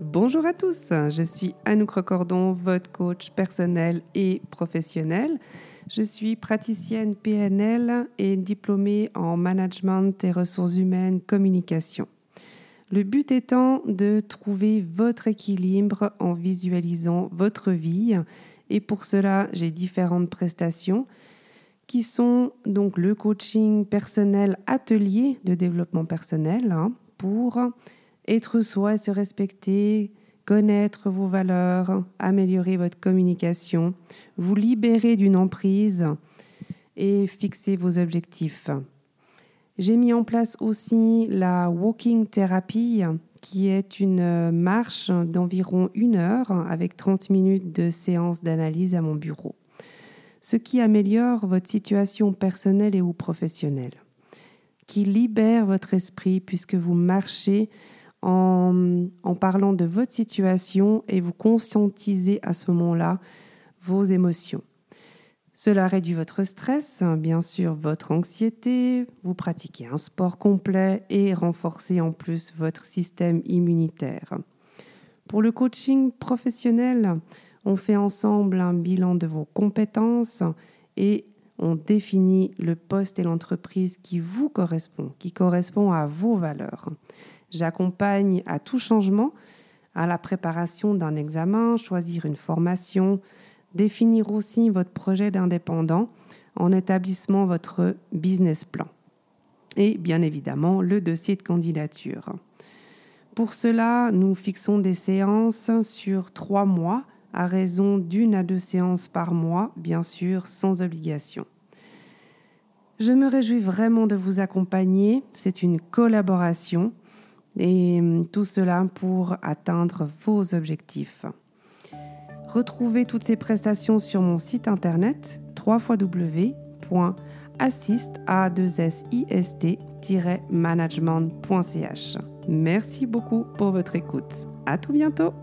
Bonjour à tous, je suis Anouk Recordon, votre coach personnel et professionnel. Je suis praticienne PNL et diplômée en management et ressources humaines communication. Le but étant de trouver votre équilibre en visualisant votre vie et pour cela j'ai différentes prestations qui sont donc le coaching personnel atelier de développement personnel hein, pour être soi et se respecter, connaître vos valeurs, améliorer votre communication, vous libérer d'une emprise et fixer vos objectifs. J'ai mis en place aussi la walking therapy qui est une marche d'environ une heure avec 30 minutes de séance d'analyse à mon bureau, ce qui améliore votre situation personnelle et ou professionnelle, qui libère votre esprit puisque vous marchez en, parlant de votre situation et vous conscientisez à ce moment-là vos émotions. Cela réduit votre stress, bien sûr votre anxiété, vous pratiquez un sport complet et renforcez en plus votre système immunitaire. Pour le coaching professionnel, on fait ensemble un bilan de vos compétences et on définit le poste et l'entreprise qui vous correspond, qui correspond à vos valeurs. J'accompagne à tout changement, à la préparation d'un examen, choisir une formation, définir aussi votre projet d'indépendant en établissant votre business plan. Et bien évidemment, le dossier de candidature. Pour cela, nous fixons des séances sur trois mois à raison d'une à deux séances par mois, bien sûr, sans obligation. Je me réjouis vraiment de vous accompagner. C'est une collaboration et hum, tout cela pour atteindre vos objectifs. Retrouvez toutes ces prestations sur mon site internet www.assist-management.ch. Merci beaucoup pour votre écoute. À tout bientôt.